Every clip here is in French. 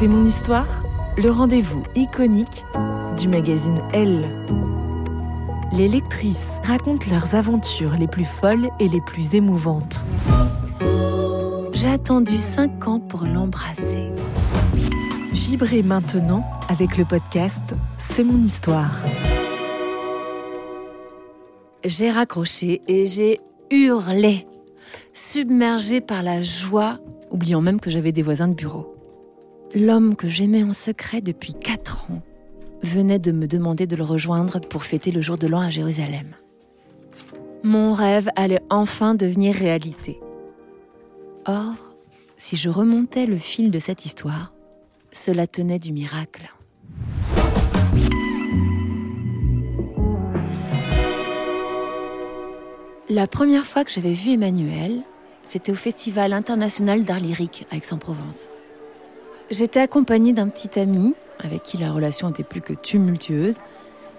C'est mon histoire, le rendez-vous iconique du magazine Elle. Les lectrices racontent leurs aventures les plus folles et les plus émouvantes. J'ai attendu 5 ans pour l'embrasser. Vibrez maintenant avec le podcast C'est mon histoire. J'ai raccroché et j'ai hurlé, submergée par la joie, oubliant même que j'avais des voisins de bureau. L'homme que j'aimais en secret depuis 4 ans venait de me demander de le rejoindre pour fêter le jour de l'an à Jérusalem. Mon rêve allait enfin devenir réalité. Or, si je remontais le fil de cette histoire, cela tenait du miracle. La première fois que j'avais vu Emmanuel, c'était au Festival international d'art lyrique à Aix-en-Provence. J'étais accompagnée d'un petit ami, avec qui la relation était plus que tumultueuse,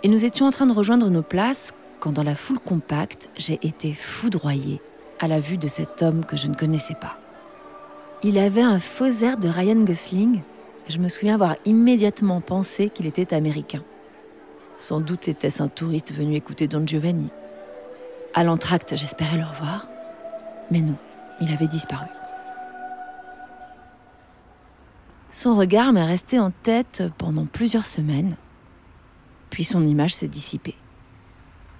et nous étions en train de rejoindre nos places quand dans la foule compacte, j'ai été foudroyée à la vue de cet homme que je ne connaissais pas. Il avait un faux air de Ryan Gosling. Je me souviens avoir immédiatement pensé qu'il était américain. Sans doute était-ce un touriste venu écouter Don Giovanni. À l'entracte, j'espérais le revoir. Mais non, il avait disparu. Son regard m'est resté en tête pendant plusieurs semaines. Puis son image s'est dissipée.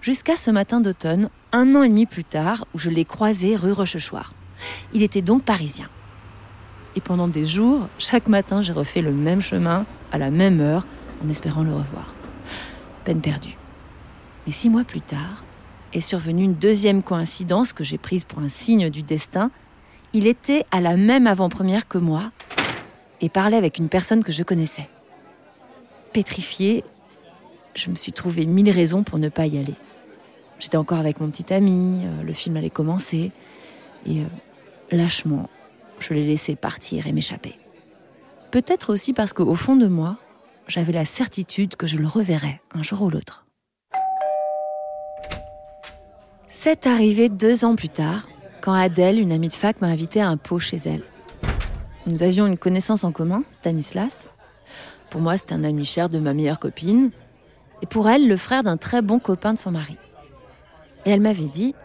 Jusqu'à ce matin d'automne, un an et demi plus tard, où je l'ai croisé rue Rochechouart. Il était donc parisien. Et pendant des jours, chaque matin, j'ai refait le même chemin, à la même heure, en espérant le revoir. Peine perdue. Mais six mois plus tard, est survenue une deuxième coïncidence que j'ai prise pour un signe du destin. Il était à la même avant-première que moi et parlait avec une personne que je connaissais. Pétrifiée, je me suis trouvé mille raisons pour ne pas y aller. J'étais encore avec mon petit ami, euh, le film allait commencer, et euh, lâchement, je l'ai laissé partir et m'échapper. Peut-être aussi parce qu'au fond de moi, j'avais la certitude que je le reverrais un jour ou l'autre. C'est arrivé deux ans plus tard, quand Adèle, une amie de fac, m'a invité à un pot chez elle. Nous avions une connaissance en commun, Stanislas. Pour moi, c'était un ami cher de ma meilleure copine, et pour elle, le frère d'un très bon copain de son mari. Et elle m'avait dit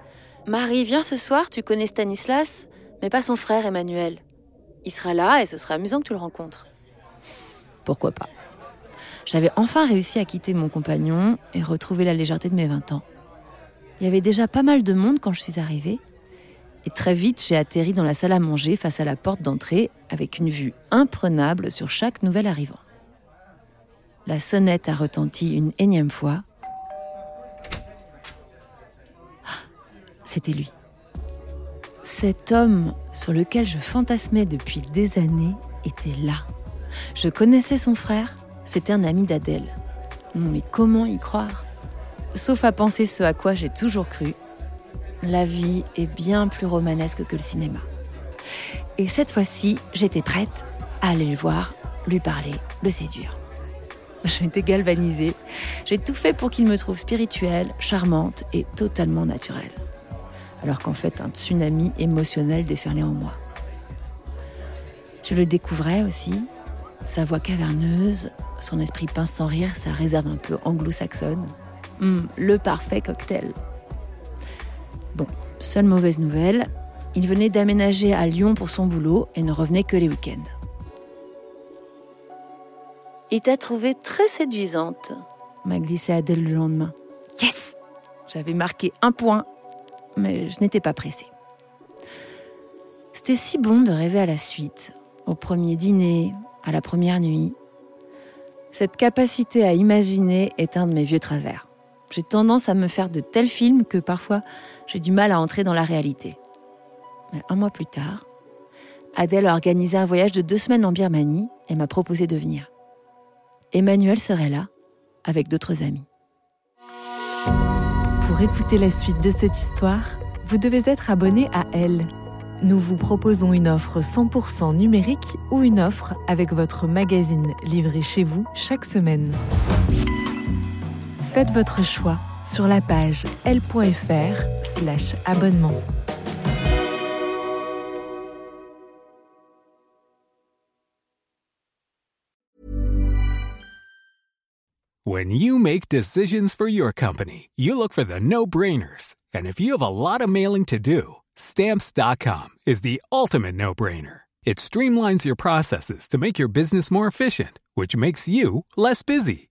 Marie, viens ce soir, tu connais Stanislas, mais pas son frère Emmanuel. Il sera là et ce sera amusant que tu le rencontres. Pourquoi pas J'avais enfin réussi à quitter mon compagnon et retrouver la légèreté de mes 20 ans. Il y avait déjà pas mal de monde quand je suis arrivée, et très vite j'ai atterri dans la salle à manger face à la porte d'entrée avec une vue imprenable sur chaque nouvel arrivant. La sonnette a retenti une énième fois. c'était lui. Cet homme sur lequel je fantasmais depuis des années était là. Je connaissais son frère, c'était un ami d'Adèle. Mais comment y croire? Sauf à penser ce à quoi j'ai toujours cru. La vie est bien plus romanesque que le cinéma. Et cette fois-ci, j'étais prête à aller le voir, lui parler, le séduire. J'étais galvanisée. J'ai tout fait pour qu'il me trouve spirituelle, charmante et totalement naturelle. Alors qu'en fait, un tsunami émotionnel déferlait en moi. Je le découvrais aussi, sa voix caverneuse, son esprit pince sans rire, sa réserve un peu anglo-saxonne. Hum, le parfait cocktail. Bon, seule mauvaise nouvelle, il venait d'aménager à Lyon pour son boulot et ne revenait que les week-ends. Il t'a trouvée très séduisante, m'a glissé Adèle le lendemain. Yes J'avais marqué un point, mais je n'étais pas pressée. C'était si bon de rêver à la suite, au premier dîner, à la première nuit. Cette capacité à imaginer est un de mes vieux travers. J'ai tendance à me faire de tels films que parfois j'ai du mal à entrer dans la réalité. Mais un mois plus tard, Adèle a organisé un voyage de deux semaines en Birmanie et m'a proposé de venir. Emmanuel serait là, avec d'autres amis. Pour écouter la suite de cette histoire, vous devez être abonné à Elle. Nous vous proposons une offre 100% numérique ou une offre avec votre magazine livré chez vous chaque semaine. Faites votre choix sur la page l.fr/slash abonnement. When you make decisions for your company, you look for the no brainers. And if you have a lot of mailing to do, stamps.com is the ultimate no brainer. It streamlines your processes to make your business more efficient, which makes you less busy.